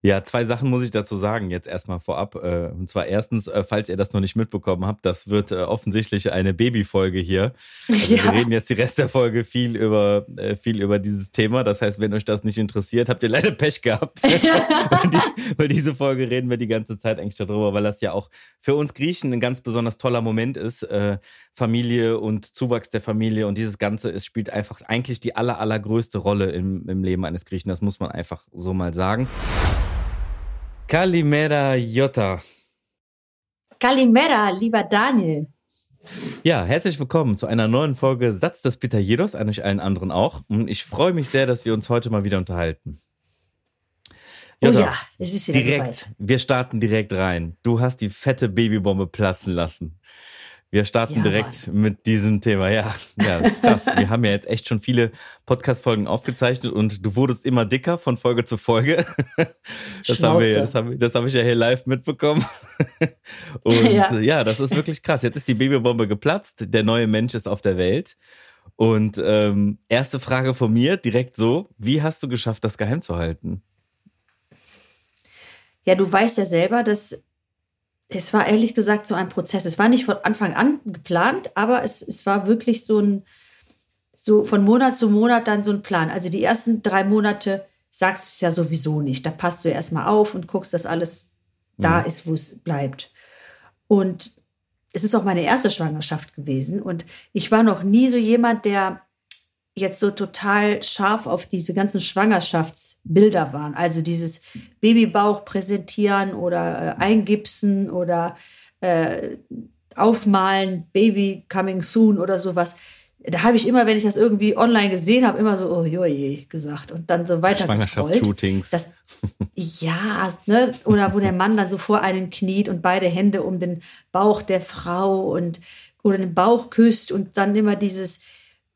Ja, zwei Sachen muss ich dazu sagen, jetzt erstmal vorab. Äh, und zwar erstens, äh, falls ihr das noch nicht mitbekommen habt, das wird äh, offensichtlich eine Babyfolge hier. Also ja. wir reden jetzt die Rest der Folge viel über, viel über dieses Thema. Das heißt, wenn euch das nicht interessiert, habt ihr leider Pech gehabt. weil, die, weil diese Folge reden wir die ganze Zeit eigentlich darüber, weil das ja auch für uns Griechen ein ganz besonders toller Moment ist. Familie und Zuwachs der Familie und dieses Ganze, es spielt einfach eigentlich die aller, allergrößte Rolle im, im Leben eines Griechen. Das muss man einfach so mal sagen. Kalimera Jota. Kalimera, lieber Daniel. Ja, herzlich willkommen zu einer neuen Folge Satz des Peter Jedos, an euch allen anderen auch. Und ich freue mich sehr, dass wir uns heute mal wieder unterhalten. Jota, oh ja, es ist wieder direkt, soweit. Wir starten direkt rein. Du hast die fette Babybombe platzen lassen. Wir starten ja, direkt Mann. mit diesem Thema. Ja, ja, das ist krass. Wir haben ja jetzt echt schon viele Podcast-Folgen aufgezeichnet und du wurdest immer dicker von Folge zu Folge. Das haben wir, das habe das hab ich ja hier live mitbekommen. Und ja. ja, das ist wirklich krass. Jetzt ist die Babybombe geplatzt. Der neue Mensch ist auf der Welt. Und ähm, erste Frage von mir, direkt so: Wie hast du geschafft, das geheim zu halten? Ja, du weißt ja selber, dass es war ehrlich gesagt so ein Prozess. Es war nicht von Anfang an geplant, aber es, es war wirklich so ein, so von Monat zu Monat dann so ein Plan. Also die ersten drei Monate sagst du es ja sowieso nicht. Da passt du erstmal auf und guckst, dass alles mhm. da ist, wo es bleibt. Und es ist auch meine erste Schwangerschaft gewesen. Und ich war noch nie so jemand, der jetzt so total scharf auf diese ganzen Schwangerschaftsbilder waren. Also dieses Babybauch präsentieren oder äh, eingipsen oder äh, aufmalen, Baby coming soon oder sowas. Da habe ich immer, wenn ich das irgendwie online gesehen habe, immer so, oh joje, gesagt und dann so weiter Schwangerschaftsshootings. Das, ja, ne? oder wo der Mann dann so vor einem kniet und beide Hände um den Bauch der Frau und oder den Bauch küsst und dann immer dieses,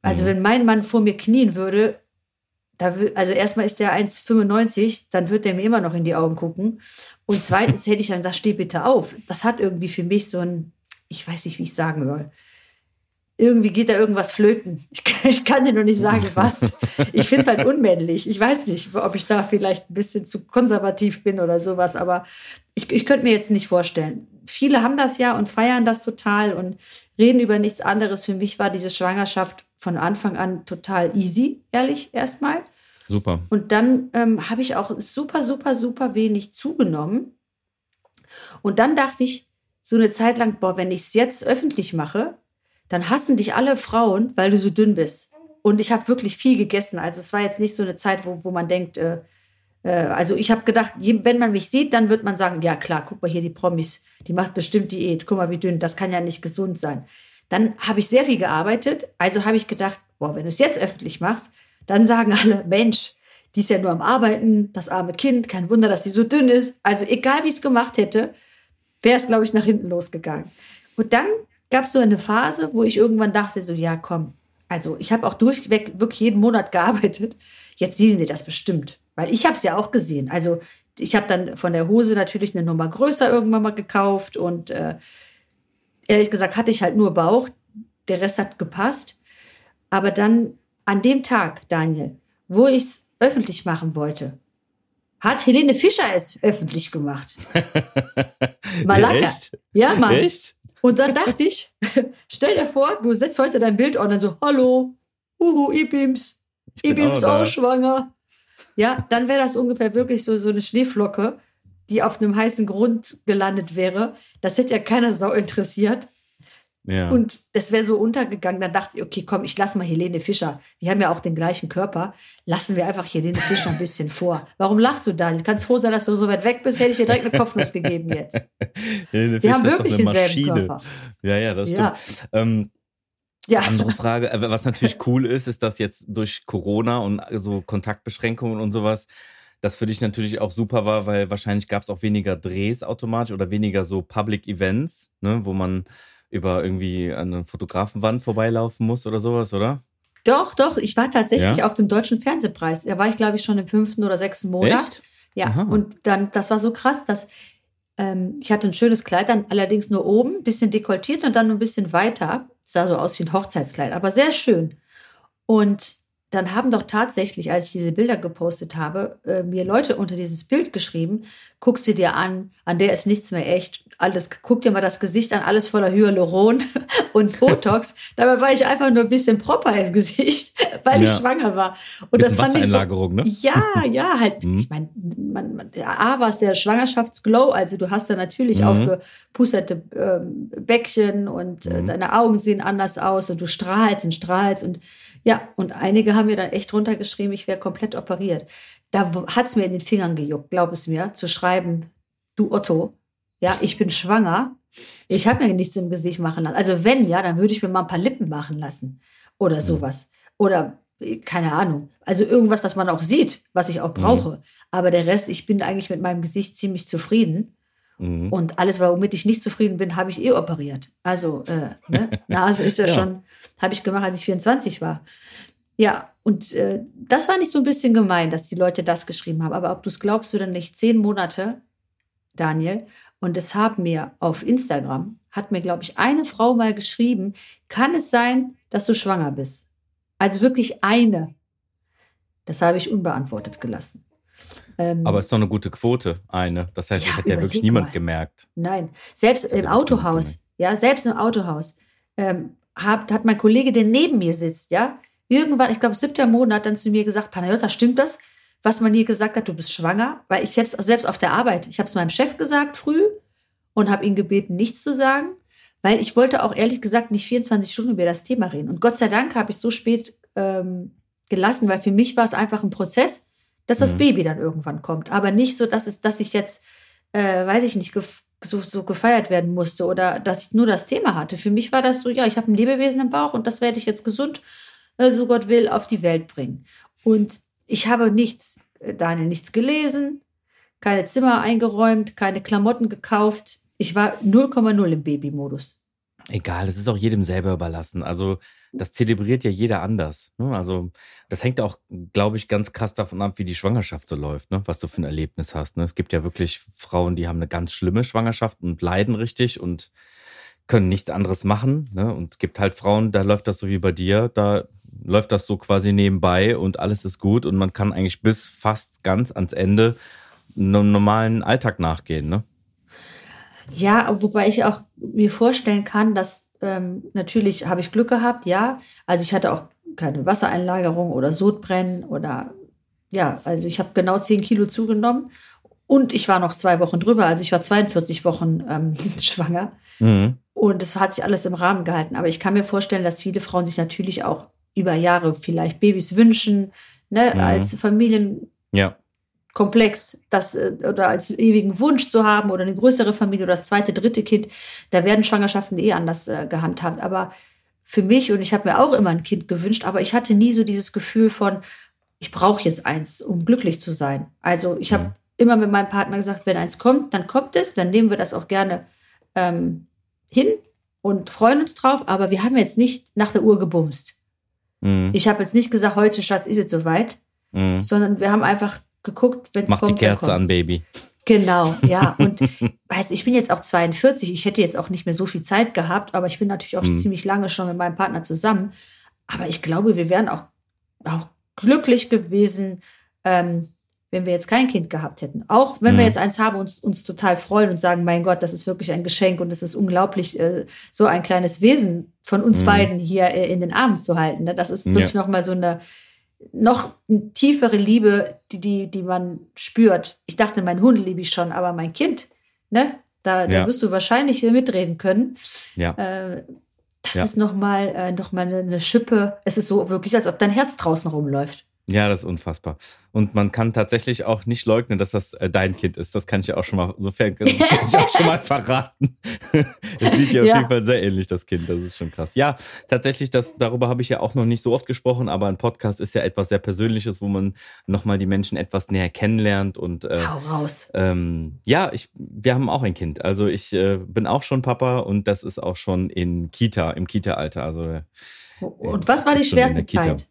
also mhm. wenn mein Mann vor mir knien würde, da also erstmal ist der 1,95, dann wird der mir immer noch in die Augen gucken. Und zweitens hätte ich dann gesagt, steh bitte auf. Das hat irgendwie für mich so ein, ich weiß nicht, wie ich sagen soll. Irgendwie geht da irgendwas flöten. Ich, ich kann dir noch nicht sagen, was. Ich finde es halt unmännlich. Ich weiß nicht, ob ich da vielleicht ein bisschen zu konservativ bin oder sowas, aber ich, ich könnte mir jetzt nicht vorstellen. Viele haben das ja und feiern das total und reden über nichts anderes. Für mich war diese Schwangerschaft von Anfang an total easy, ehrlich erstmal. Super. Und dann ähm, habe ich auch super, super, super wenig zugenommen. Und dann dachte ich so eine Zeit lang, boah, wenn ich es jetzt öffentlich mache, dann hassen dich alle Frauen, weil du so dünn bist. Und ich habe wirklich viel gegessen. Also es war jetzt nicht so eine Zeit, wo, wo man denkt, äh, äh, also ich habe gedacht, wenn man mich sieht, dann wird man sagen, ja klar, guck mal hier die Promis, die macht bestimmt Diät, guck mal wie dünn, das kann ja nicht gesund sein. Dann habe ich sehr viel gearbeitet, also habe ich gedacht, boah, wenn du es jetzt öffentlich machst, dann sagen alle, Mensch, die ist ja nur am Arbeiten, das arme Kind, kein Wunder, dass sie so dünn ist. Also egal, wie ich es gemacht hätte, wäre es, glaube ich, nach hinten losgegangen. Und dann gab es so eine Phase, wo ich irgendwann dachte, so, ja, komm, also ich habe auch durchweg wirklich jeden Monat gearbeitet. Jetzt sehen wir das bestimmt. Weil ich habe es ja auch gesehen. Also ich habe dann von der Hose natürlich eine Nummer größer irgendwann mal gekauft und äh, ehrlich gesagt hatte ich halt nur Bauch. Der Rest hat gepasst. Aber dann an dem Tag, Daniel, wo ich es öffentlich machen wollte, hat Helene Fischer es öffentlich gemacht. Malaka. Echt? Ja, Mann. Echt? Und dann dachte ich, stell dir vor, du setzt heute dein Bild und dann so, hallo, uhu, Ibims, Ibims auch, auch schwanger. Ja, dann wäre das ungefähr wirklich so, so eine Schneeflocke, die auf einem heißen Grund gelandet wäre. Das hätte ja keiner Sau interessiert. Ja. Und das wäre so untergegangen. Dann dachte ich, okay, komm, ich lasse mal Helene Fischer. Wir haben ja auch den gleichen Körper. Lassen wir einfach Helene Fischer ein bisschen vor. Warum lachst du da? Du kannst froh sein, dass du so weit weg bist. Hätte ich dir direkt eine Kopfnuss gegeben jetzt. Helene wir Fischer haben wirklich denselben Maschine. Körper. Ja, ja, das stimmt. Ja. Ähm, Ja. Andere Frage, äh, was natürlich cool ist, ist, dass jetzt durch Corona und so Kontaktbeschränkungen und sowas, das für dich natürlich auch super war, weil wahrscheinlich gab es auch weniger Drehs automatisch oder weniger so Public Events, ne, wo man über irgendwie eine Fotografenwand vorbeilaufen muss oder sowas, oder? Doch, doch. Ich war tatsächlich ja? auf dem Deutschen Fernsehpreis. Da war ich, glaube ich, schon im fünften oder sechsten Monat. Echt? Ja. Aha. Und dann, das war so krass, dass ähm, ich hatte ein schönes Kleid, dann allerdings nur oben, bisschen dekoltiert und dann ein bisschen weiter. Sah so aus wie ein Hochzeitskleid, aber sehr schön. Und dann haben doch tatsächlich, als ich diese Bilder gepostet habe, äh, mir Leute unter dieses Bild geschrieben, guck sie dir an, an der ist nichts mehr echt, alles, guck dir mal das Gesicht an, alles voller Hyaluron und Botox. Dabei war ich einfach nur ein bisschen proper im Gesicht, weil ja. ich schwanger war. Und das fand ich so, ne? Ja, ja, halt, mhm. ich meine, man, man, A war es der Schwangerschaftsglow, also du hast da natürlich mhm. aufgepusterte ähm, Bäckchen und äh, mhm. deine Augen sehen anders aus und du strahlst und strahlst und ja, und einige haben mir dann echt runtergeschrieben, ich wäre komplett operiert. Da hat's mir in den Fingern gejuckt, glaub es mir, zu schreiben, du Otto, ja, ich bin schwanger, ich habe mir nichts im Gesicht machen lassen. Also wenn, ja, dann würde ich mir mal ein paar Lippen machen lassen oder mhm. sowas. Oder keine Ahnung. Also irgendwas, was man auch sieht, was ich auch mhm. brauche. Mhm. Aber der Rest, ich bin eigentlich mit meinem Gesicht ziemlich zufrieden. Mhm. Und alles, womit ich nicht zufrieden bin, habe ich eh operiert. Also, äh, ne? Nase ist ja, ja. schon, habe ich gemacht, als ich 24 war. Ja, und äh, das war nicht so ein bisschen gemein, dass die Leute das geschrieben haben. Aber ob du es glaubst oder nicht, zehn Monate, Daniel, und es haben mir auf Instagram, hat mir, glaube ich, eine Frau mal geschrieben, kann es sein, dass du schwanger bist? Also wirklich eine. Das habe ich unbeantwortet gelassen. Ähm, Aber es ist doch eine gute Quote, eine. Das heißt, ja, das hat ja wirklich niemand mal. gemerkt. Nein, selbst im Autohaus, ja, selbst im Autohaus ähm, hat, hat mein Kollege, der neben mir sitzt, ja, irgendwann, ich glaube, siebter Monat, dann zu mir gesagt, Panayota, stimmt das, was man hier gesagt hat, du bist schwanger? Weil ich selbst, selbst auf der Arbeit, ich habe es meinem Chef gesagt früh und habe ihn gebeten, nichts zu sagen, weil ich wollte auch ehrlich gesagt nicht 24 Stunden über das Thema reden. Und Gott sei Dank habe ich so spät ähm, gelassen, weil für mich war es einfach ein Prozess dass das mhm. Baby dann irgendwann kommt. Aber nicht so, dass es, dass ich jetzt, äh, weiß ich nicht, so, so gefeiert werden musste oder dass ich nur das Thema hatte. Für mich war das so, ja, ich habe ein Lebewesen im Bauch und das werde ich jetzt gesund, äh, so Gott will, auf die Welt bringen. Und ich habe nichts, äh, Daniel, nichts gelesen, keine Zimmer eingeräumt, keine Klamotten gekauft. Ich war 0,0 im Babymodus. Egal, das ist auch jedem selber überlassen. Also das zelebriert ja jeder anders. Ne? Also das hängt auch, glaube ich, ganz krass davon ab, wie die Schwangerschaft so läuft, ne? was du für ein Erlebnis hast. Ne? Es gibt ja wirklich Frauen, die haben eine ganz schlimme Schwangerschaft und leiden richtig und können nichts anderes machen. Ne? Und es gibt halt Frauen, da läuft das so wie bei dir, da läuft das so quasi nebenbei und alles ist gut und man kann eigentlich bis fast ganz ans Ende einem normalen Alltag nachgehen. Ne? Ja, wobei ich auch mir vorstellen kann, dass ähm, natürlich habe ich Glück gehabt, ja. Also ich hatte auch keine Wassereinlagerung oder Sodbrennen oder ja, also ich habe genau 10 Kilo zugenommen und ich war noch zwei Wochen drüber, also ich war 42 Wochen ähm, schwanger. Mhm. Und das hat sich alles im Rahmen gehalten. Aber ich kann mir vorstellen, dass viele Frauen sich natürlich auch über Jahre vielleicht Babys wünschen, ne, mhm. als Familien. Ja komplex, das äh, oder als ewigen Wunsch zu haben oder eine größere Familie oder das zweite, dritte Kind, da werden Schwangerschaften eh anders äh, gehandhabt. Aber für mich und ich habe mir auch immer ein Kind gewünscht, aber ich hatte nie so dieses Gefühl von, ich brauche jetzt eins, um glücklich zu sein. Also ich habe mhm. immer mit meinem Partner gesagt, wenn eins kommt, dann kommt es, dann nehmen wir das auch gerne ähm, hin und freuen uns drauf. Aber wir haben jetzt nicht nach der Uhr gebumst. Mhm. Ich habe jetzt nicht gesagt, heute Schatz ist es soweit, mhm. sondern wir haben einfach geguckt, wenn es kommt. Mach die Kerze an, Baby. Genau, ja. Und weißt, ich bin jetzt auch 42. Ich hätte jetzt auch nicht mehr so viel Zeit gehabt, aber ich bin natürlich auch mhm. ziemlich lange schon mit meinem Partner zusammen. Aber ich glaube, wir wären auch, auch glücklich gewesen, ähm, wenn wir jetzt kein Kind gehabt hätten. Auch wenn mhm. wir jetzt eins haben und uns, uns total freuen und sagen, mein Gott, das ist wirklich ein Geschenk und es ist unglaublich, äh, so ein kleines Wesen von uns mhm. beiden hier äh, in den Armen zu halten. Ne? Das ist wirklich ja. nochmal so eine, noch tiefere Liebe, die, die, die man spürt. Ich dachte, mein Hund liebe ich schon, aber mein Kind, ne? Da, da wirst du wahrscheinlich mitreden können. Ja. Äh, das ja. ist nochmal äh, noch mal eine Schippe. Es ist so wirklich, als ob dein Herz draußen rumläuft. Ja, das ist unfassbar. Und man kann tatsächlich auch nicht leugnen, dass das äh, dein Kind ist. Das kann ich ja auch schon mal, sofern kann ich auch schon mal verraten. es sieht ja, ja auf jeden Fall sehr ähnlich, das Kind. Das ist schon krass. Ja, tatsächlich, das, darüber habe ich ja auch noch nicht so oft gesprochen, aber ein Podcast ist ja etwas sehr Persönliches, wo man nochmal die Menschen etwas näher kennenlernt und äh, Hau raus. Ähm, ja, ich, wir haben auch ein Kind. Also ich äh, bin auch schon Papa und das ist auch schon in Kita, im Kita-Alter. Also äh, und was war die schwerste Zeit?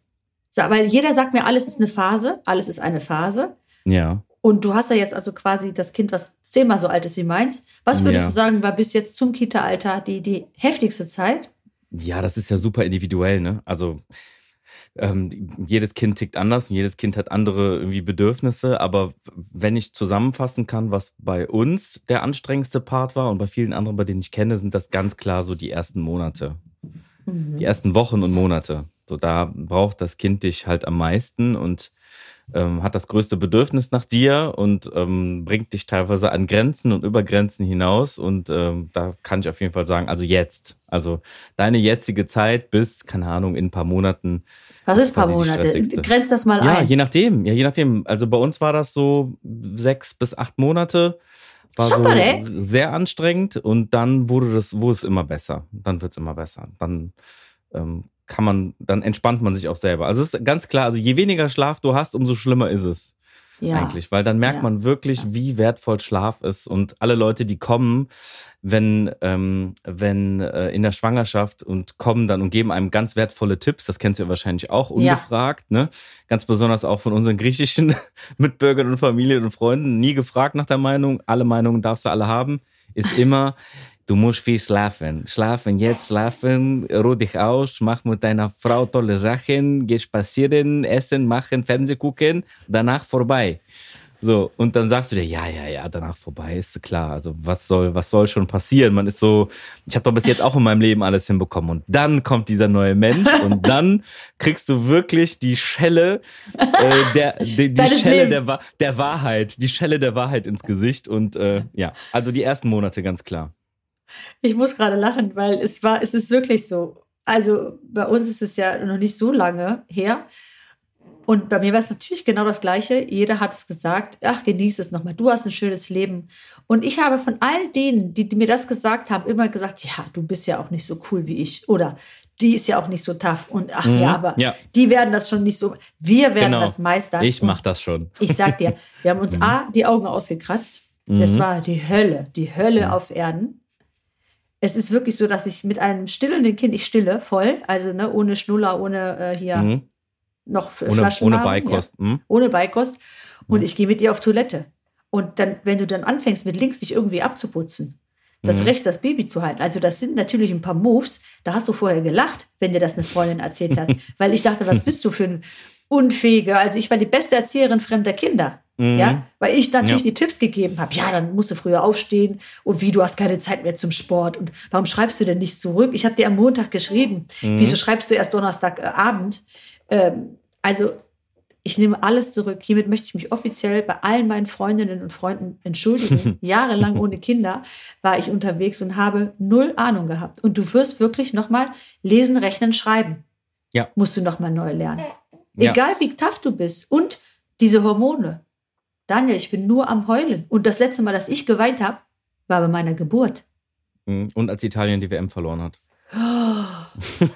Weil jeder sagt mir, alles ist eine Phase, alles ist eine Phase. Ja. Und du hast ja jetzt also quasi das Kind, was zehnmal so alt ist wie meins. Was würdest ja. du sagen, war bis jetzt zum Kita-Alter die, die heftigste Zeit? Ja, das ist ja super individuell, ne? Also ähm, jedes Kind tickt anders und jedes Kind hat andere irgendwie Bedürfnisse. Aber wenn ich zusammenfassen kann, was bei uns der anstrengendste Part war und bei vielen anderen, bei denen ich kenne, sind das ganz klar so die ersten Monate. Mhm. Die ersten Wochen und Monate. So, da braucht das Kind dich halt am meisten und ähm, hat das größte Bedürfnis nach dir und ähm, bringt dich teilweise an Grenzen und über Grenzen hinaus. Und ähm, da kann ich auf jeden Fall sagen, also jetzt, also deine jetzige Zeit bis, keine Ahnung, in ein paar Monaten. Was ist paar Monate? Grenzt das mal ja, ein. Ja, je nachdem. Ja, je nachdem. Also bei uns war das so sechs bis acht Monate. War Super, so ey. sehr anstrengend und dann wurde das, wurde es immer besser. Dann wird es immer besser. Dann ähm, kann man, dann entspannt man sich auch selber. Also es ist ganz klar, also je weniger Schlaf du hast, umso schlimmer ist es. Ja. Eigentlich, weil dann merkt ja. man wirklich, wie wertvoll Schlaf ist. Und alle Leute, die kommen, wenn, ähm, wenn äh, in der Schwangerschaft und kommen dann und geben einem ganz wertvolle Tipps, das kennst du ja wahrscheinlich auch ungefragt, ja. ne? Ganz besonders auch von unseren griechischen Mitbürgern und Familien und Freunden. Nie gefragt nach der Meinung, alle Meinungen darfst du alle haben, ist immer, Du musst viel schlafen. Schlafen jetzt, schlafen, ruh dich aus, mach mit deiner Frau tolle Sachen, geh spazieren, essen, machen, Fernseh gucken, danach vorbei. So, und dann sagst du dir, ja, ja, ja, danach vorbei, ist klar. Also, was soll, was soll schon passieren? Man ist so, ich habe doch bis jetzt auch in meinem Leben alles hinbekommen. Und dann kommt dieser neue Mensch und dann kriegst du wirklich die Schelle äh, der, die, die Schelle der, der Wahrheit, die Schelle der Wahrheit ins Gesicht. Und äh, ja, also die ersten Monate ganz klar. Ich muss gerade lachen, weil es war, es ist wirklich so. Also bei uns ist es ja noch nicht so lange her. Und bei mir war es natürlich genau das Gleiche. Jeder hat es gesagt, ach, genieß es nochmal, du hast ein schönes Leben. Und ich habe von all denen, die, die, mir das gesagt haben, immer gesagt, ja, du bist ja auch nicht so cool wie ich. Oder die ist ja auch nicht so tough. Und ach mhm, ja, aber ja. die werden das schon nicht so. Wir werden genau. das meistern. Ich mach das schon. Ich sag dir, wir haben uns mhm. A, die Augen ausgekratzt. Mhm. Das war die Hölle, die Hölle mhm. auf Erden es ist wirklich so, dass ich mit einem stillenden Kind, ich stille voll, also ne, ohne Schnuller, ohne äh, hier mhm. noch ohne, Flaschen ohne haben, Beikost. Ja, mhm. Ohne Beikost. Und mhm. ich gehe mit ihr auf Toilette. Und dann, wenn du dann anfängst, mit links dich irgendwie abzuputzen, das mhm. rechts das Baby zu halten. Also das sind natürlich ein paar Moves. Da hast du vorher gelacht, wenn dir das eine Freundin erzählt hat. Weil ich dachte, was bist du für ein Unfähiger? Also ich war die beste Erzieherin fremder Kinder. Mhm. Ja, weil ich natürlich ja. die Tipps gegeben habe. Ja, dann musst du früher aufstehen und wie, du hast keine Zeit mehr zum Sport und warum schreibst du denn nicht zurück? Ich habe dir am Montag geschrieben. Mhm. Wieso schreibst du erst Donnerstagabend? Ähm, also ich nehme alles zurück. Hiermit möchte ich mich offiziell bei allen meinen Freundinnen und Freunden entschuldigen. Jahrelang ohne Kinder war ich unterwegs und habe null Ahnung gehabt. Und du wirst wirklich nochmal lesen, rechnen, schreiben. Ja. Musst du nochmal neu lernen. Ja. Egal wie tough du bist. Und diese Hormone. Daniel, ich bin nur am Heulen. Und das letzte Mal, dass ich geweint habe, war bei meiner Geburt. Mhm. Und als Italien die WM verloren hat.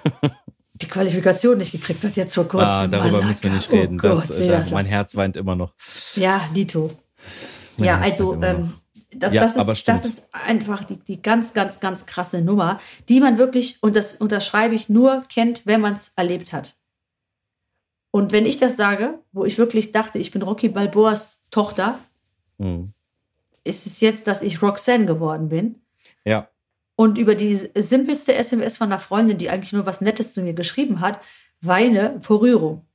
die Qualifikation nicht gekriegt hat jetzt vor kurzem. Ah, darüber müssen wir nicht reden. Oh das, nee, das, mein Herz weint immer noch. Ja, Dito. Mein ja, Herz also ähm, das, ja, das, ist, das ist einfach die, die ganz, ganz, ganz krasse Nummer, die man wirklich, und das unterschreibe ich, nur kennt, wenn man es erlebt hat. Und wenn ich das sage, wo ich wirklich dachte, ich bin Rocky Balboas Tochter, mhm. ist es jetzt, dass ich Roxanne geworden bin. Ja. Und über die simpelste SMS von einer Freundin, die eigentlich nur was Nettes zu mir geschrieben hat, weine vor Rührung.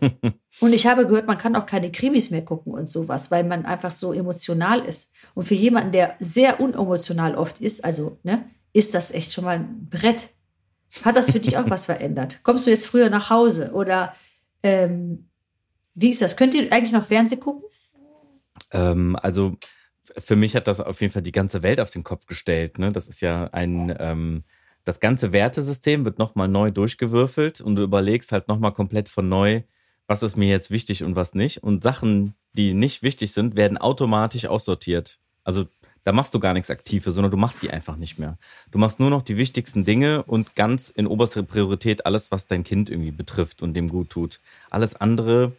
und ich habe gehört, man kann auch keine Krimis mehr gucken und sowas, weil man einfach so emotional ist. Und für jemanden, der sehr unemotional oft ist, also, ne, ist das echt schon mal ein Brett. Hat das für dich auch was verändert? Kommst du jetzt früher nach Hause oder ähm, wie ist das? Könnt ihr eigentlich noch Fernsehen gucken? Ähm, also für mich hat das auf jeden Fall die ganze Welt auf den Kopf gestellt. Ne? Das ist ja ein, ähm, das ganze Wertesystem wird nochmal neu durchgewürfelt und du überlegst halt nochmal komplett von neu, was ist mir jetzt wichtig und was nicht. Und Sachen, die nicht wichtig sind, werden automatisch aussortiert. Also da machst du gar nichts Aktives, sondern du machst die einfach nicht mehr. Du machst nur noch die wichtigsten Dinge und ganz in oberster Priorität alles, was dein Kind irgendwie betrifft und dem gut tut. Alles andere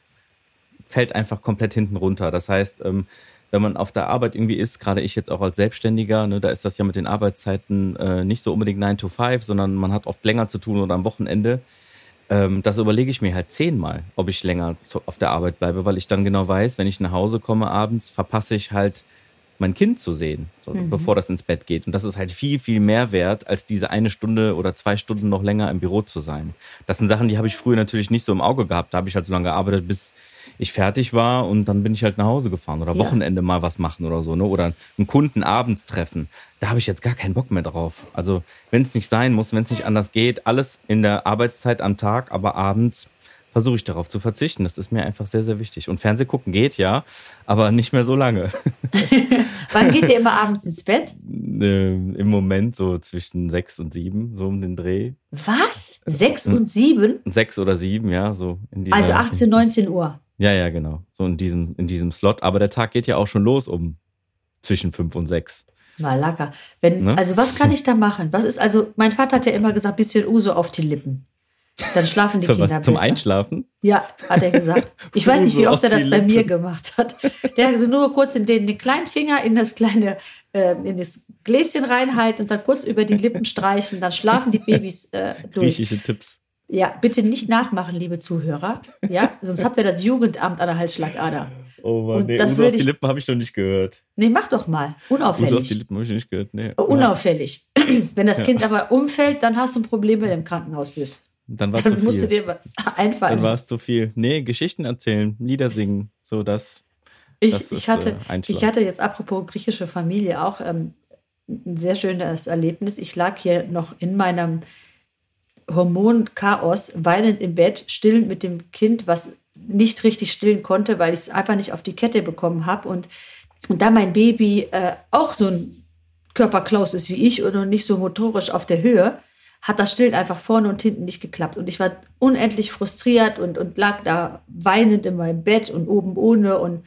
fällt einfach komplett hinten runter. Das heißt, ähm, wenn man auf der Arbeit irgendwie ist, gerade ich jetzt auch als Selbstständiger, ne, da ist das ja mit den Arbeitszeiten äh, nicht so unbedingt 9 to 5, sondern man hat oft länger zu tun oder am Wochenende. Ähm, das überlege ich mir halt zehnmal, ob ich länger zu, auf der Arbeit bleibe, weil ich dann genau weiß, wenn ich nach Hause komme abends, verpasse ich halt mein Kind zu sehen, so, mhm. bevor das ins Bett geht. Und das ist halt viel, viel mehr wert, als diese eine Stunde oder zwei Stunden noch länger im Büro zu sein. Das sind Sachen, die habe ich früher natürlich nicht so im Auge gehabt. Da habe ich halt so lange gearbeitet, bis ich fertig war und dann bin ich halt nach Hause gefahren oder ja. Wochenende mal was machen oder so, ne? Oder einen Kunden abends treffen. Da habe ich jetzt gar keinen Bock mehr drauf. Also, wenn es nicht sein muss, wenn es nicht anders geht, alles in der Arbeitszeit am Tag, aber abends versuche ich darauf zu verzichten. Das ist mir einfach sehr, sehr wichtig. Und Fernseh gucken geht ja, aber nicht mehr so lange. Wann geht ihr immer abends ins Bett? Ähm, Im Moment so zwischen sechs und sieben, so um den Dreh. Was? Sechs und sieben? Sechs oder sieben, ja, so Also 18, 19 Uhr. Ja, ja, genau. So in diesem, in diesem Slot. Aber der Tag geht ja auch schon los um zwischen fünf und sechs. Malaka. Wenn, ne? Also was kann ich da machen? Was ist, also mein Vater hat ja immer gesagt, bisschen Uso auf die Lippen. Dann schlafen die Kinder was, Zum Einschlafen? Ja, hat er gesagt. Ich weiß nicht, wie oft er das bei mir gemacht hat. Der hat also nur kurz in den, den kleinen Finger in das kleine, äh, in das Gläschen reinhalten und dann kurz über die Lippen streichen. Dann schlafen die Babys äh, durch. Griechische Tipps. Ja, bitte nicht nachmachen, liebe Zuhörer. Ja, sonst habt ihr das Jugendamt an der Halsschlagader. Oh Mann, und nee, das auf die Lippen habe ich noch nicht gehört. Nee, mach doch mal. Unauffällig. Uso auf die Lippen habe ich nicht gehört. Nee. Unauffällig. Wenn das Kind aber umfällt, dann hast du ein Problem, wenn du im Krankenhaus bist. Dann, war dann musst du dir was einfallen. Dann war es zu viel. Nee, Geschichten erzählen, Lieder singen, so das. Ich, das ich, hatte, äh, ich hatte jetzt apropos griechische Familie auch ähm, ein sehr schönes Erlebnis. Ich lag hier noch in meinem Hormonchaos, weinend im Bett, stillend mit dem Kind, was nicht richtig stillen konnte, weil ich es einfach nicht auf die Kette bekommen habe. Und, und da mein Baby äh, auch so ein Körperklaus ist wie ich und nicht so motorisch auf der Höhe, hat das Stillen einfach vorne und hinten nicht geklappt. Und ich war unendlich frustriert und, und lag da weinend in meinem Bett und oben ohne. Und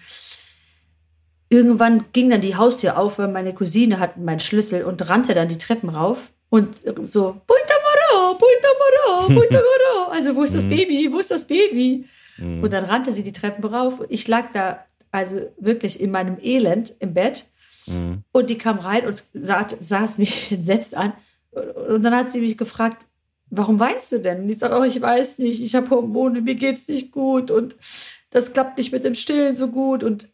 irgendwann ging dann die Haustür auf, weil meine Cousine hat meinen Schlüssel und rannte dann die Treppen rauf und so, Punta Moro, Punta Moro, Punta Moro. Also, wo ist das mhm. Baby? Wo ist das Baby? Mhm. Und dann rannte sie die Treppen rauf. Ich lag da also wirklich in meinem Elend im Bett. Mhm. Und die kam rein und saß, saß mich entsetzt an. Und dann hat sie mich gefragt, warum weinst du denn? Und ich sage, oh, ich weiß nicht, ich habe Hormone, mir geht's nicht gut und das klappt nicht mit dem Stillen so gut. Und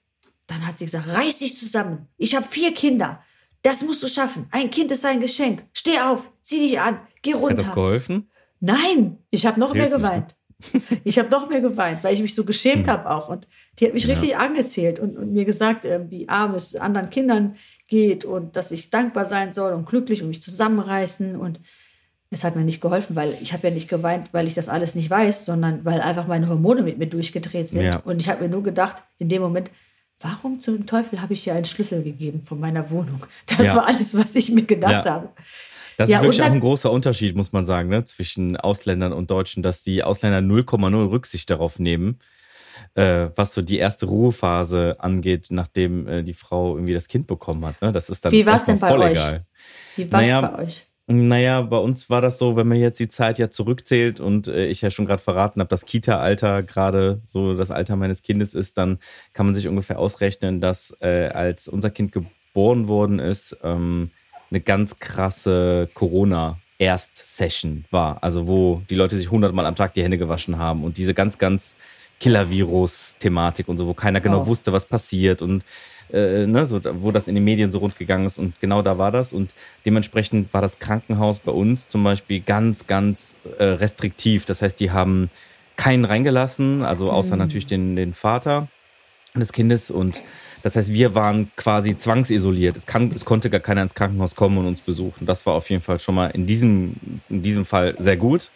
dann hat sie gesagt, reiß dich zusammen. Ich habe vier Kinder. Das musst du schaffen. Ein Kind ist ein Geschenk. Steh auf, zieh dich an, geh runter. Hat das geholfen? Nein, ich habe noch Hilf mehr geweint. Ich habe noch mehr geweint, weil ich mich so geschämt hm. habe auch. Und die hat mich ja. richtig angezählt und, und mir gesagt, äh, wie arm es anderen Kindern geht und dass ich dankbar sein soll und glücklich und mich zusammenreißen. Und es hat mir nicht geholfen, weil ich habe ja nicht geweint, weil ich das alles nicht weiß, sondern weil einfach meine Hormone mit mir durchgedreht sind. Ja. Und ich habe mir nur gedacht, in dem Moment, warum zum Teufel habe ich hier einen Schlüssel gegeben von meiner Wohnung? Das ja. war alles, was ich mir gedacht habe. Das ja, ist wirklich auch ein großer Unterschied, muss man sagen, ne, zwischen Ausländern und Deutschen, dass die Ausländer 0,0 Rücksicht darauf nehmen, äh, was so die erste Ruhephase angeht, nachdem äh, die Frau irgendwie das Kind bekommen hat. Ne? Das ist dann Wie war es denn bei euch? Egal. Wie war es naja, bei euch? Naja, bei uns war das so, wenn man jetzt die Zeit ja zurückzählt und äh, ich ja schon gerade verraten habe, dass Kita-Alter gerade so das Alter meines Kindes ist, dann kann man sich ungefähr ausrechnen, dass äh, als unser Kind geboren worden ist, ähm, eine ganz krasse Corona Erst-Session war. Also wo die Leute sich hundertmal am Tag die Hände gewaschen haben und diese ganz, ganz Killer-Virus-Thematik und so, wo keiner genau oh. wusste, was passiert und äh, ne, so, wo das in den Medien so rund gegangen ist und genau da war das und dementsprechend war das Krankenhaus bei uns zum Beispiel ganz, ganz äh, restriktiv. Das heißt, die haben keinen reingelassen, also außer mhm. natürlich den, den Vater des Kindes und das heißt, wir waren quasi zwangsisoliert. Es, kann, es konnte gar keiner ins Krankenhaus kommen und uns besuchen. Das war auf jeden Fall schon mal in diesem, in diesem Fall sehr gut.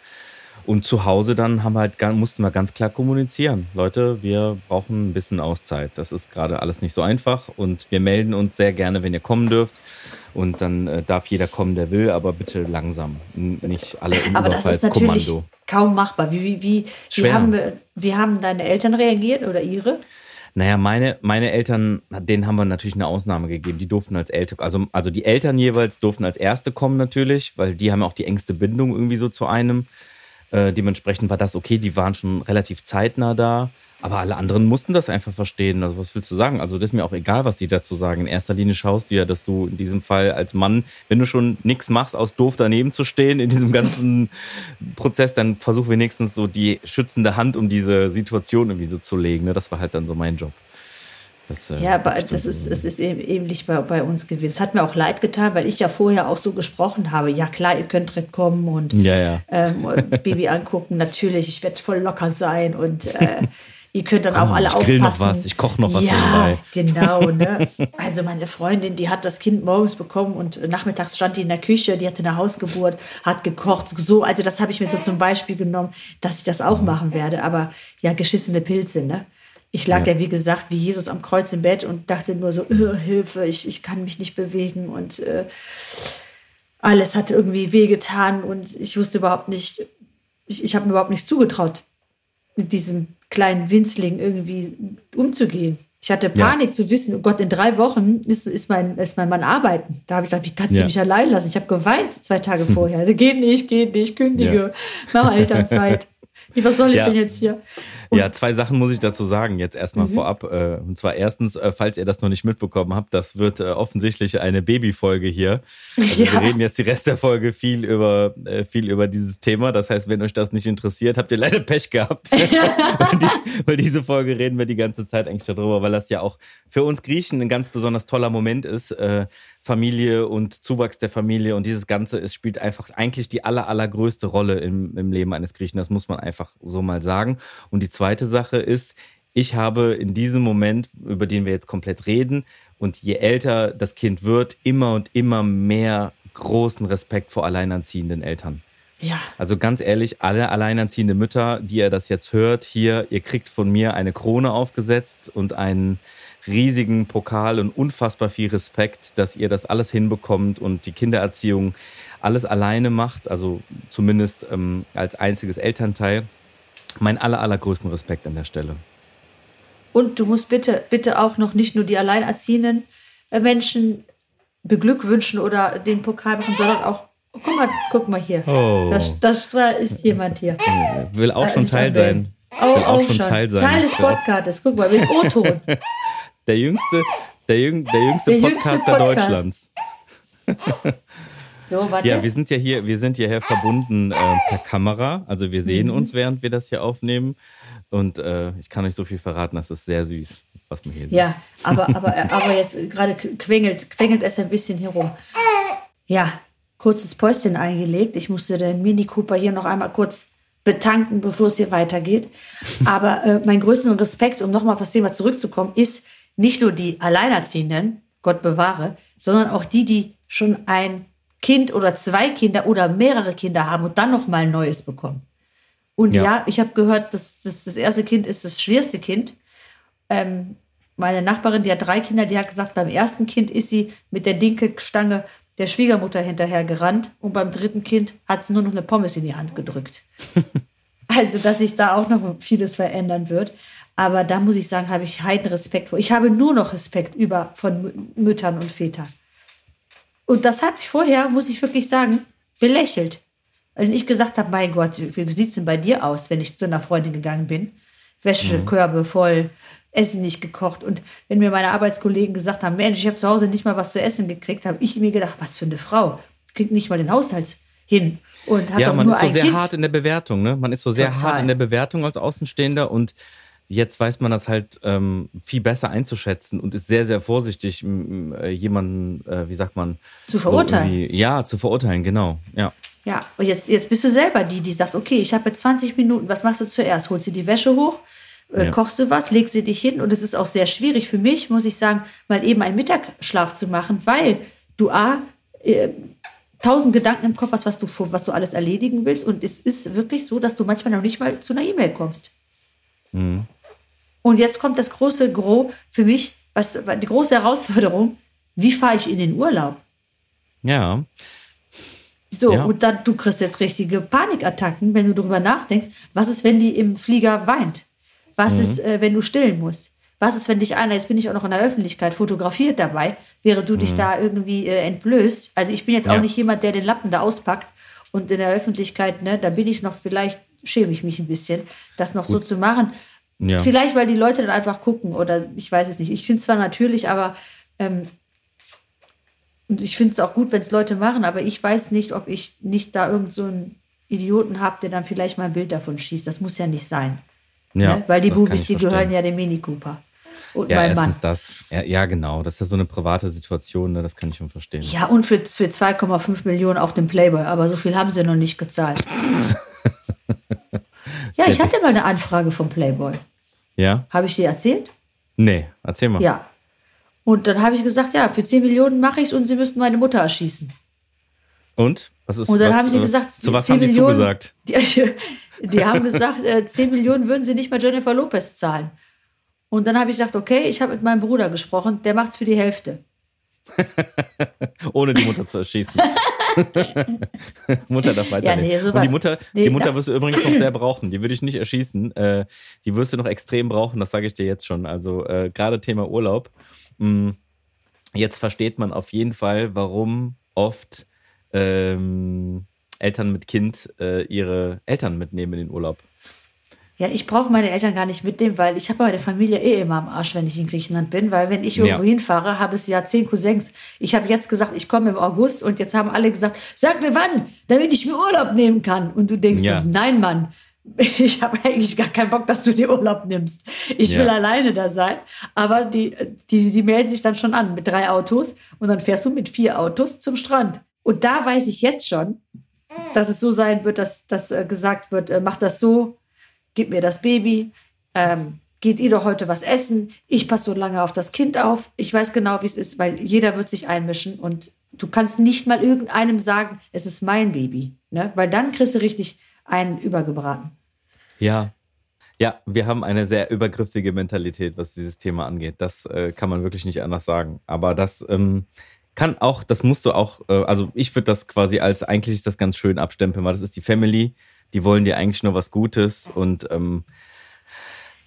und zu Hause dann haben wir halt, mussten wir ganz klar kommunizieren. Leute, wir brauchen ein bisschen Auszeit. Das ist gerade alles nicht so einfach und wir melden uns sehr gerne, wenn ihr kommen dürft. Und dann äh, darf jeder kommen, der will, aber bitte langsam. Nicht alle im Aber das ist natürlich kaum machbar. Wie, wie, wie, wie, haben, wie haben deine Eltern reagiert oder ihre? Naja, meine, meine Eltern, denen haben wir natürlich eine Ausnahme gegeben. Die durften als Eltern, also, also die Eltern jeweils durften als Erste kommen natürlich, weil die haben auch die engste Bindung irgendwie so zu einem. Äh, dementsprechend war das okay, die waren schon relativ zeitnah da. Aber alle anderen mussten das einfach verstehen. Also was willst du sagen? Also das ist mir auch egal, was die dazu sagen. In erster Linie schaust du ja, dass du in diesem Fall als Mann, wenn du schon nichts machst, aus doof daneben zu stehen in diesem ganzen Prozess, dann versuch wenigstens so die schützende Hand um diese Situation irgendwie so zu legen. Ne? Das war halt dann so mein Job. Das, äh, ja, aber das ist, es ist ähnlich bei, bei uns gewesen. Es hat mir auch leid getan, weil ich ja vorher auch so gesprochen habe. Ja, klar, ihr könnt direkt kommen und, ja, ja. Ähm, und Baby angucken. Natürlich, ich werde voll locker sein und äh, Ihr könnt dann Komm, auch alle ich aufpassen. noch was, ich koche noch was Ja, genau. Ne? Also meine Freundin, die hat das Kind morgens bekommen und nachmittags stand die in der Küche, die hatte eine Hausgeburt, hat gekocht. So, also das habe ich mir so zum Beispiel genommen, dass ich das auch machen werde. Aber ja, geschissene Pilze, ne? Ich lag ja. ja, wie gesagt, wie Jesus am Kreuz im Bett und dachte nur so, Hilfe, ich, ich kann mich nicht bewegen und äh, alles hat irgendwie wehgetan und ich wusste überhaupt nicht, ich, ich habe mir überhaupt nichts zugetraut mit diesem kleinen Winzling irgendwie umzugehen. Ich hatte Panik ja. zu wissen, oh Gott, in drei Wochen ist, ist, mein, ist mein Mann arbeiten. Da habe ich gesagt, wie kannst du ja. mich allein lassen? Ich habe geweint zwei Tage vorher. Geht nicht, geht nicht, kündige, ja. mach Elternzeit. Wie, was soll ich ja. denn jetzt hier? Und ja, zwei Sachen muss ich dazu sagen, jetzt erstmal mhm. vorab. Äh, und zwar erstens, äh, falls ihr das noch nicht mitbekommen habt, das wird äh, offensichtlich eine Babyfolge hier. Also ja. Wir reden jetzt die Rest der Folge viel über, viel über dieses Thema. Das heißt, wenn euch das nicht interessiert, habt ihr leider Pech gehabt. weil, die, weil diese Folge reden wir die ganze Zeit eigentlich darüber, weil das ja auch für uns Griechen ein ganz besonders toller Moment ist. Familie und Zuwachs der Familie und dieses Ganze, es spielt einfach eigentlich die aller, allergrößte Rolle im, im Leben eines Griechen. Das muss man einfach so mal sagen. Und die zweite Sache ist, ich habe in diesem Moment, über den wir jetzt komplett reden, und je älter das Kind wird, immer und immer mehr großen Respekt vor alleinerziehenden Eltern. Ja. Also ganz ehrlich, alle alleinerziehende Mütter, die ihr das jetzt hört, hier, ihr kriegt von mir eine Krone aufgesetzt und einen riesigen Pokal und unfassbar viel Respekt, dass ihr das alles hinbekommt und die Kindererziehung alles alleine macht, also zumindest ähm, als einziges Elternteil. Mein aller, allergrößten Respekt an der Stelle. Und du musst bitte, bitte auch noch nicht nur die alleinerziehenden äh, Menschen beglückwünschen oder den Pokal machen, sondern auch, oh, guck mal, guck mal hier. Oh. Das, das ist jemand hier. Will auch da schon Teil sein. Oh, Will auch, auch schon Teil sein. Teil des Podcasts. Guck mal, mit O-Ton. Der jüngste, der, jüng, der jüngste der Podcaster jüngste Podcast. Deutschlands. So, warte. Ja, wir sind ja hier, wir sind hierher verbunden äh, per Kamera. Also wir sehen mhm. uns, während wir das hier aufnehmen. Und äh, ich kann euch so viel verraten, das ist sehr süß, was man hier sieht. Ja, aber, aber, aber jetzt gerade quengelt, quengelt es ein bisschen herum. Ja, kurzes Päuschen eingelegt. Ich musste den Mini Cooper hier noch einmal kurz betanken, bevor es hier weitergeht. Aber äh, mein größten Respekt, um nochmal auf das Thema zurückzukommen, ist, nicht nur die Alleinerziehenden, Gott bewahre, sondern auch die, die schon ein Kind oder zwei Kinder oder mehrere Kinder haben und dann noch mal ein neues bekommen. Und ja, ja ich habe gehört, dass, dass das erste Kind ist das schwerste Kind. Ähm, meine Nachbarin, die hat drei Kinder, die hat gesagt, beim ersten Kind ist sie mit der Dinkelstange der Schwiegermutter hinterher gerannt und beim dritten Kind hat sie nur noch eine Pommes in die Hand gedrückt. also, dass sich da auch noch vieles verändern wird. Aber da muss ich sagen, habe ich heiden Respekt vor. Ich habe nur noch Respekt über von Müttern und Vätern. Und das hat mich vorher, muss ich wirklich sagen, belächelt. Wenn ich gesagt habe, mein Gott, wie sieht es denn bei dir aus, wenn ich zu einer Freundin gegangen bin? Wäschekörbe mhm. voll, Essen nicht gekocht. Und wenn mir meine Arbeitskollegen gesagt haben, Mensch, ich habe zu Hause nicht mal was zu essen gekriegt, habe ich mir gedacht, was für eine Frau. Kriegt nicht mal den Haushalt hin. Und hat ja, doch man nur ist so ein sehr kind. hart in der Bewertung, ne? Man ist so sehr Total. hart in der Bewertung als Außenstehender und Jetzt weiß man das halt ähm, viel besser einzuschätzen und ist sehr, sehr vorsichtig, äh, jemanden, äh, wie sagt man? Zu verurteilen. So ja, zu verurteilen, genau. Ja. Ja, und jetzt, jetzt bist du selber die, die sagt, okay, ich habe jetzt 20 Minuten, was machst du zuerst? Holst du die Wäsche hoch? Äh, ja. Kochst du was? Legst du dich hin? Und es ist auch sehr schwierig für mich, muss ich sagen, mal eben einen Mittagsschlaf zu machen, weil du A, äh, tausend Gedanken im Kopf hast, was du, was du alles erledigen willst. Und es ist wirklich so, dass du manchmal noch nicht mal zu einer E-Mail kommst. Mhm. Und jetzt kommt das große Gros für mich, was die große Herausforderung, wie fahre ich in den Urlaub? Ja. So, ja. und dann, du kriegst jetzt richtige Panikattacken, wenn du darüber nachdenkst, was ist, wenn die im Flieger weint? Was mhm. ist, äh, wenn du stillen musst? Was ist, wenn dich einer, jetzt bin ich auch noch in der Öffentlichkeit, fotografiert dabei, während du mhm. dich da irgendwie äh, entblößt? Also ich bin jetzt ja. auch nicht jemand, der den Lappen da auspackt und in der Öffentlichkeit, ne, da bin ich noch, vielleicht schäme ich mich ein bisschen, das noch Gut. so zu machen. Ja. Vielleicht, weil die Leute dann einfach gucken oder ich weiß es nicht. Ich finde es zwar natürlich, aber ähm, ich finde es auch gut, wenn es Leute machen, aber ich weiß nicht, ob ich nicht da irgend so einen Idioten habe, der dann vielleicht mal ein Bild davon schießt. Das muss ja nicht sein. Ja, ne? Weil die Bubis, die verstehen. gehören ja dem Mini Cooper. Und ja, mein Mann. Das, ja, ja, genau. Das ist ja so eine private Situation, ne? das kann ich schon verstehen. Ja, und für, für 2,5 Millionen auch den Playboy, aber so viel haben sie noch nicht gezahlt. ja, ich hatte mal eine Anfrage vom Playboy. Ja. Habe ich dir erzählt? Nee, erzähl mal. Ja. Und dann habe ich gesagt, ja, für 10 Millionen mache ich es und sie müssten meine Mutter erschießen. Und? Was ist, und dann was, haben sie gesagt, zu was 10 haben die Millionen, zugesagt? Die, die haben gesagt, äh, 10 Millionen würden sie nicht mal Jennifer Lopez zahlen. Und dann habe ich gesagt, okay, ich habe mit meinem Bruder gesprochen, der macht es für die Hälfte. Ohne die Mutter zu erschießen. Mutter darf weiterleben. Ja, nee, sowas. Und die Mutter, nee, die Mutter wirst du übrigens noch sehr brauchen. Die würde ich nicht erschießen. Äh, die wirst du noch extrem brauchen, das sage ich dir jetzt schon. Also äh, gerade Thema Urlaub. Mh, mm, jetzt versteht man auf jeden Fall, warum oft ähm, Eltern mit Kind äh, ihre Eltern mitnehmen in den Urlaub. Ja, ich brauche meine Eltern gar nicht mitnehmen, weil ich habe meine Familie eh immer am Arsch, wenn ich in Griechenland bin, weil wenn ich irgendwo ja. hinfahre, habe es ja zehn Cousins. Ich habe jetzt gesagt, ich komme im August und jetzt haben alle gesagt, sag mir wann, damit ich mir Urlaub nehmen kann. Und du denkst, ja. nein, Mann, ich habe eigentlich gar keinen Bock, dass du dir Urlaub nimmst. Ich ja. will alleine da sein. Aber die, die, die melden sich dann schon an mit drei Autos und dann fährst du mit vier Autos zum Strand. Und da weiß ich jetzt schon, dass es so sein wird, dass, dass äh, gesagt wird, äh, mach das so, gib mir das Baby, ähm, geht ihr doch heute was essen, ich passe so lange auf das Kind auf. Ich weiß genau, wie es ist, weil jeder wird sich einmischen und du kannst nicht mal irgendeinem sagen, es ist mein Baby, ne? weil dann kriegst du richtig einen übergebraten. Ja. Ja, wir haben eine sehr übergriffige Mentalität, was dieses Thema angeht. Das äh, kann man wirklich nicht anders sagen. Aber das ähm, kann auch, das musst du auch, äh, also ich würde das quasi als eigentlich ist das ganz schön abstempeln, weil das ist die Family, die wollen dir eigentlich nur was Gutes und ähm,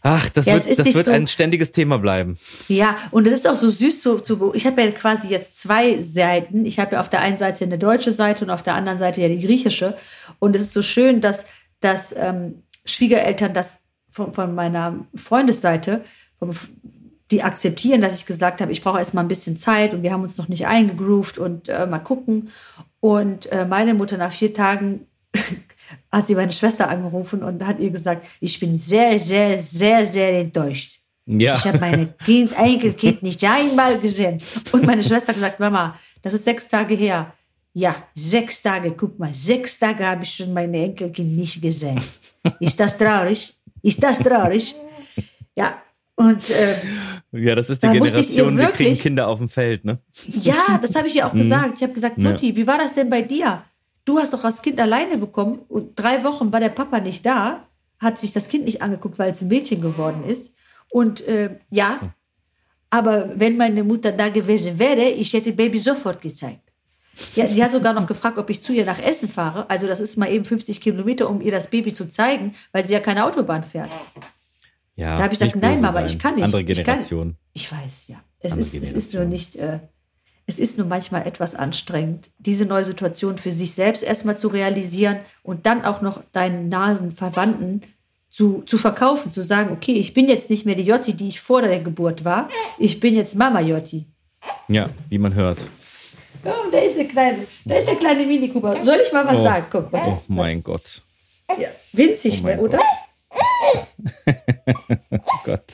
Ach, das ja, wird, das wird so, ein ständiges Thema bleiben. Ja, und es ist auch so süß zu, zu ich habe ja quasi jetzt zwei Seiten. Ich habe ja auf der einen Seite eine deutsche Seite und auf der anderen Seite ja die griechische. Und es ist so schön, dass, dass ähm, Schwiegereltern das von, von meiner Freundesseite, vom, die akzeptieren, dass ich gesagt habe, ich brauche erstmal ein bisschen Zeit und wir haben uns noch nicht eingegroovt und äh, mal gucken. Und äh, meine Mutter nach vier Tagen hat sie meine Schwester angerufen und hat ihr gesagt, ich bin sehr, sehr, sehr, sehr enttäuscht. Ja. Ich habe meine kind, Enkelkind nicht einmal gesehen. Und meine Schwester hat gesagt, Mama, das ist sechs Tage her. Ja, sechs Tage, guck mal, sechs Tage habe ich schon meine Enkelkind nicht gesehen. Ist das traurig? Ist das traurig? Ja, und äh, ja, das ist die Generation, wir kriegen Kinder auf dem Feld, ne? Ja, das habe ich ihr auch mhm. gesagt. Ich habe gesagt, Mutti, ja. wie war das denn bei dir? Du hast doch das Kind alleine bekommen und drei Wochen war der Papa nicht da, hat sich das Kind nicht angeguckt, weil es ein Mädchen geworden ist. Und äh, ja, aber wenn meine Mutter da gewesen wäre, ich hätte Baby sofort gezeigt. Ja, die hat sogar noch gefragt, ob ich zu ihr nach Essen fahre. Also das ist mal eben 50 Kilometer, um ihr das Baby zu zeigen, weil sie ja keine Autobahn fährt. Ja, da habe ich gesagt, nein, Mama, ich kann nicht. Andere Generation. Ich, kann, ich weiß, ja. Es ist, es ist nur nicht, äh, es ist nur manchmal etwas anstrengend, diese neue Situation für sich selbst erstmal zu realisieren und dann auch noch deinen nahen Verwandten zu, zu verkaufen, zu sagen, okay, ich bin jetzt nicht mehr die Jotti, die ich vor der Geburt war, ich bin jetzt Mama Jotti. Ja, wie man hört. Oh, da ist der kleine, da ist der kleine Mini Cooper. Soll ich mal was oh, sagen? Guck, warte. Oh mein Gott. Ja, winzig, oh ne, oder? oh Gott.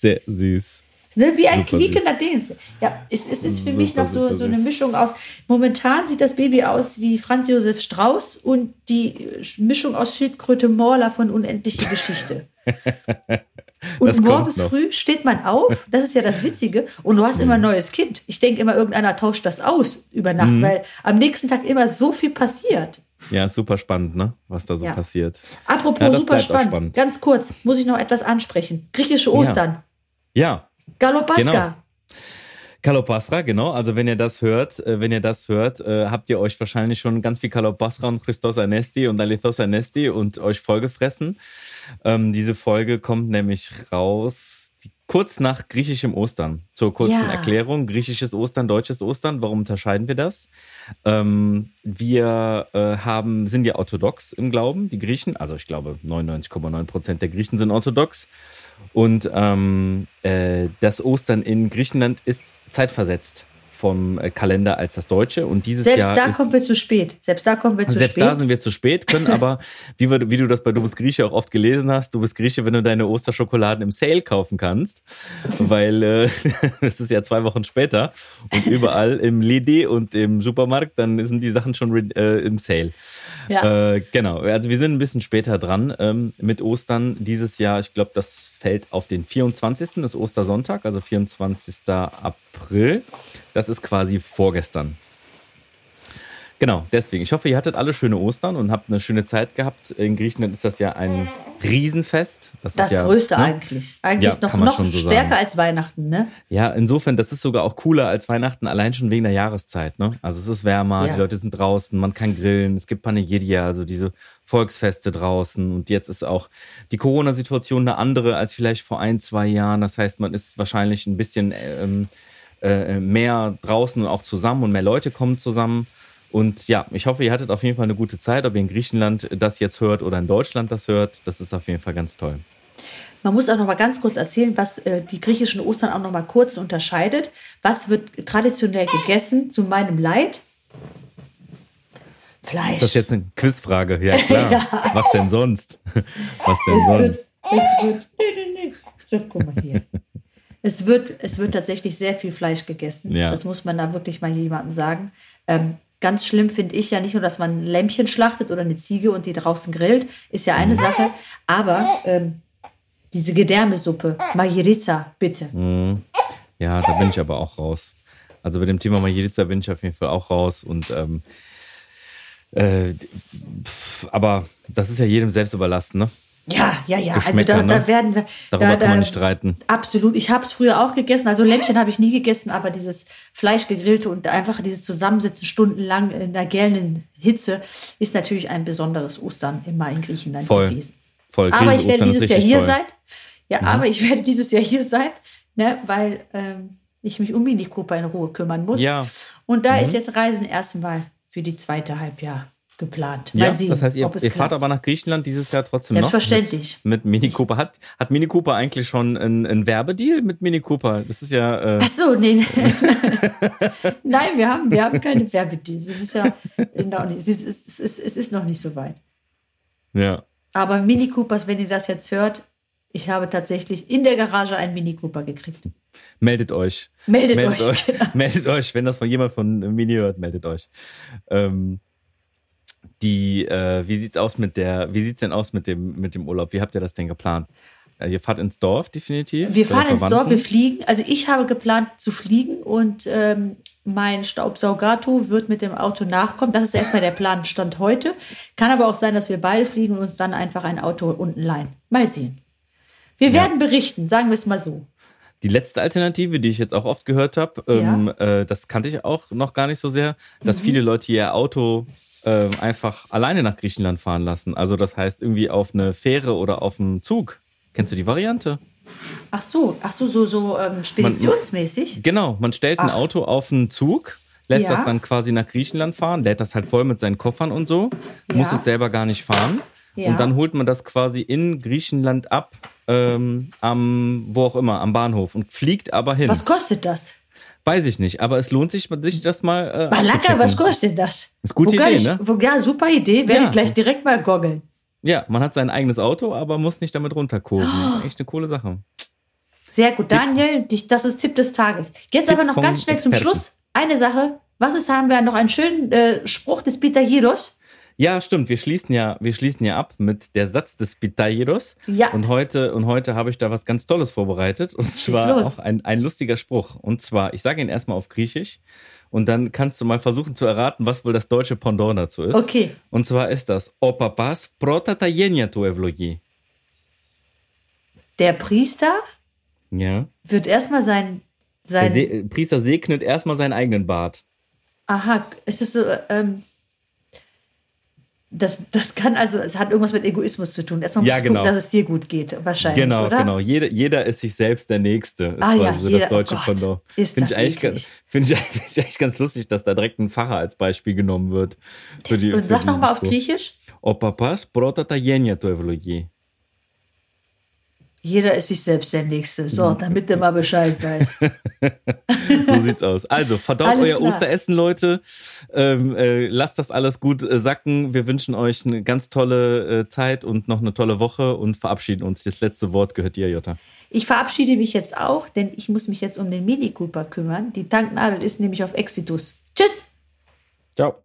Sehr süß. Ne, wie ein quiekender. Ja, es, es ist für super, mich noch so, so eine Mischung aus. Momentan sieht das Baby aus wie Franz Josef Strauß und die Mischung aus Schildkröte Morla von Unendliche Geschichte. Und Das morgens früh steht man auf, das ist ja das Witzige, und du hast immer ein neues Kind. Ich denke immer, irgendeiner tauscht das aus über Nacht, Mhm. weil am nächsten Tag immer so viel passiert. Ja, super spannend, ne? Was da so Ja. passiert. Apropos Ja, super spannend. spannend. Ganz kurz, muss ich noch etwas ansprechen. Griechische Ostern. Ja, Galopaska. Genau. Kalopastra, genau. Also wenn ihr das hört, äh, wenn ihr das hört, äh, habt ihr euch wahrscheinlich schon ganz viel Kalopastra und Christos Anesti und Alethos Anesti und euch vollgefressen. Ähm, diese Folge kommt nämlich raus kurz nach griechischem Ostern. Zur kurzen Ja. Erklärung. Griechisches Ostern, deutsches Ostern. Warum unterscheiden wir das? Ähm, wir äh, haben, sind ja orthodox im Glauben, die Griechen. Also ich glaube 99,9 Prozent der Griechen sind orthodox. Und ähm, äh, das Ostern in Griechenland ist zeitversetzt vom äh, Kalender als das deutsche. Und dieses Selbst Jahr da ist, kommen wir zu spät. Selbst da kommen wir zu selbst spät. da sind wir zu spät, können aber, wie, wir, wie du das bei Du bist Grieche auch oft gelesen hast, du bist Grieche, wenn du deine Osterschokoladen im Sale kaufen kannst, weil äh, es ist ja zwei Wochen später und überall im Lidi und im Supermarkt, dann sind die Sachen schon äh, im Sale. ja. Äh, genau, also wir sind ein bisschen später dran ähm, mit Ostern dieses Jahr. Ich glaube, das fällt auf den 24. das ist Ostersonntag, also 24. April. Das ist quasi vorgestern. Genau, deswegen. Ich hoffe, ihr hattet alle schöne Ostern und habt eine schöne Zeit gehabt. In Griechenland ist das ja ein Riesenfest. Das, das ist ja, Größte ne? eigentlich. Eigentlich Ja, noch, noch so stärker sagen. als Weihnachten, ne? Ja, insofern, das ist sogar auch cooler als Weihnachten, allein schon wegen der Jahreszeit. Ne? Also es ist wärmer, Ja. die Leute sind draußen, man kann grillen, es gibt Panegiria, also diese Volksfeste draußen. Und jetzt ist auch die Corona-Situation eine andere als vielleicht vor ein, zwei Jahren. Das heißt, man ist wahrscheinlich ein bisschen ähm, äh, mehr draußen und auch zusammen und mehr Leute kommen zusammen. Und ja, ich hoffe, ihr hattet auf jeden Fall eine gute Zeit, ob ihr in Griechenland das jetzt hört oder in Deutschland das hört. Das ist auf jeden Fall ganz toll. Man muss auch noch mal ganz kurz erzählen, was äh, die griechischen Ostern auch noch mal kurz unterscheidet. Was wird traditionell gegessen zu meinem Leid? Fleisch. Das ist jetzt eine Quizfrage. Ja, klar. Was denn sonst? Was denn es sonst? wird, es wird, nee, nee, nee. So, guck mal hier. Es wird, es wird tatsächlich sehr viel Fleisch gegessen. Ja. Das muss man da wirklich mal jemandem sagen. Ähm, ganz schlimm finde ich ja nicht nur, dass man ein Lämmchen schlachtet oder eine Ziege und die draußen grillt, ist ja Mhm. eine Sache. Aber ähm, diese Gedärmesuppe, Majerica, bitte. Mhm. Ja, da bin ich aber auch raus. Also bei dem Thema Majelica bin ich auf jeden Fall auch raus. Und ähm, äh, aber das ist ja jedem selbst überlassen, ne? Ja, ja, ja. Also da, ne? da werden wir. Darüber da, kann man nicht streiten. Absolut. Ich habe es früher auch gegessen. Also Lämmchen habe ich nie gegessen, aber dieses Fleisch gegrillte und einfach dieses Zusammensitzen stundenlang in der gellenden Hitze ist natürlich ein besonderes Ostern immer in Griechenland Voll. gewesen. Voll. Aber ich werde dieses Jahr hier toll. Mhm. sein. Ja, aber ich werde dieses Jahr hier sein, ne, weil ähm, ich mich um Mini Cooper in Ruhe kümmern muss. Ja. Mhm. Und da ist jetzt Reisen erstmal für die zweite Halbjahr geplant. Ja, sehen, das heißt, ihr, ihr fahrt aber nach Griechenland dieses Jahr trotzdem Selbstverständlich. noch? Mit, mit Mini Cooper. Hat, hat Mini Cooper eigentlich schon einen, einen Werbedeal mit Mini Cooper? Das ist ja. Äh, Ach so, nee. Nein, wir haben, wir haben keine Werbedeals. Es ist ja noch nicht, es ist, es, ist, es ist noch nicht so weit. ja. Aber Mini Coopers, wenn ihr das jetzt hört, ich habe tatsächlich in der Garage einen Mini Cooper gekriegt. Meldet euch. Meldet meldet euch, euch. genau. Meldet euch, wenn das von jemand von Mini hört, meldet euch. Ähm, die, äh, wie sieht's aus mit der, wie sieht's denn aus mit dem, mit dem Urlaub? Wie habt ihr das denn geplant? Äh, ihr fahrt ins Dorf, definitiv. Wir fahren ins Dorf, wir fliegen. Also ich habe geplant zu fliegen und ähm, mein Staubsaugato wird mit dem Auto nachkommen. Das ist erstmal der Plan Stand heute. Kann aber auch sein, dass wir beide fliegen und uns dann einfach ein Auto unten leihen. Mal sehen. Wir werden berichten, sagen wir es mal so. Die letzte Alternative, die ich jetzt auch oft gehört habe, ähm, äh, das kannte ich auch noch gar nicht so sehr, dass Mhm. viele Leute ihr Auto ähm, einfach alleine nach Griechenland fahren lassen. Also das heißt irgendwie auf eine Fähre oder auf einen Zug. Kennst du die Variante? Ach so, ach so, so, so ähm, speditionsmäßig. Genau, man stellt ein Ach. Auto auf einen Zug, lässt Ja. das dann quasi nach Griechenland fahren, lädt das halt voll mit seinen Koffern und so, muss Ja. es selber gar nicht fahren. Ja. Und dann holt man das quasi in Griechenland ab, ähm, am, wo auch immer, am Bahnhof und fliegt aber hin. Was kostet das? Weiß ich nicht, aber es lohnt sich, sich das mal. Äh, Balaka, abzuchecken. was kostet das? Ist gute Idee, ich, ne? Wo, ja, super Idee. Werde Ja. ich gleich direkt mal goggeln. Ja, man hat sein eigenes Auto, aber muss nicht damit runterkurven. Ah. Das ist eigentlich eine coole Sache. Sehr gut. Daniel, dich, das ist Tipp des Tages. Jetzt Tipp aber noch ganz schnell zum Experten. Schluss eine Sache. Was ist, haben wir noch einen schönen äh, Spruch des Peter Hiros? Ja, stimmt. Wir schließen ja, wir schließen ja ab mit der Satz des Pitairos. Ja. Und heute, und heute habe ich da was ganz Tolles vorbereitet. Und zwar los. auch ein, ein lustiger Spruch. Und zwar, ich sage ihn erstmal auf Griechisch. Und dann kannst du mal versuchen zu erraten, was wohl das deutsche Pendant dazu ist. Okay. Und zwar ist das O papas prota ta tu evlogi. Der Priester Ja. wird erstmal sein, Der sein Se Priester segnet erstmal seinen eigenen Bart. aha, ist es so, ähm, das, das kann also, es hat irgendwas mit Egoismus zu tun. Erstmal musst Ja, du genau. gucken, dass es dir gut geht, wahrscheinlich, Genau, oder? genau. Jeder, jeder ist sich selbst der Nächste. Ah ja, so jeder- das deutsche oh Pendant. ist Finde das ich, finde ich, finde ich eigentlich ganz lustig, dass da direkt ein Pfarrer als Beispiel genommen wird. Für die, Und für sag nochmal auf. Griechisch. O papas prota ta genia tu evlogi. Jeder ist sich selbst der Nächste. Mhm. So, damit der mal Bescheid weiß. So sieht's aus. Also, verdaut Alles euer klar. Osteressen, Leute. Ähm, äh, lasst das alles gut äh, sacken. Wir wünschen euch eine ganz tolle äh, Zeit und noch eine tolle Woche und verabschieden uns. Das letzte Wort gehört dir, Jutta. Ich verabschiede mich jetzt auch, denn ich muss mich jetzt um den Mini Cooper kümmern. Die Tanknadel ist nämlich auf Exitus. Tschüss! Ciao.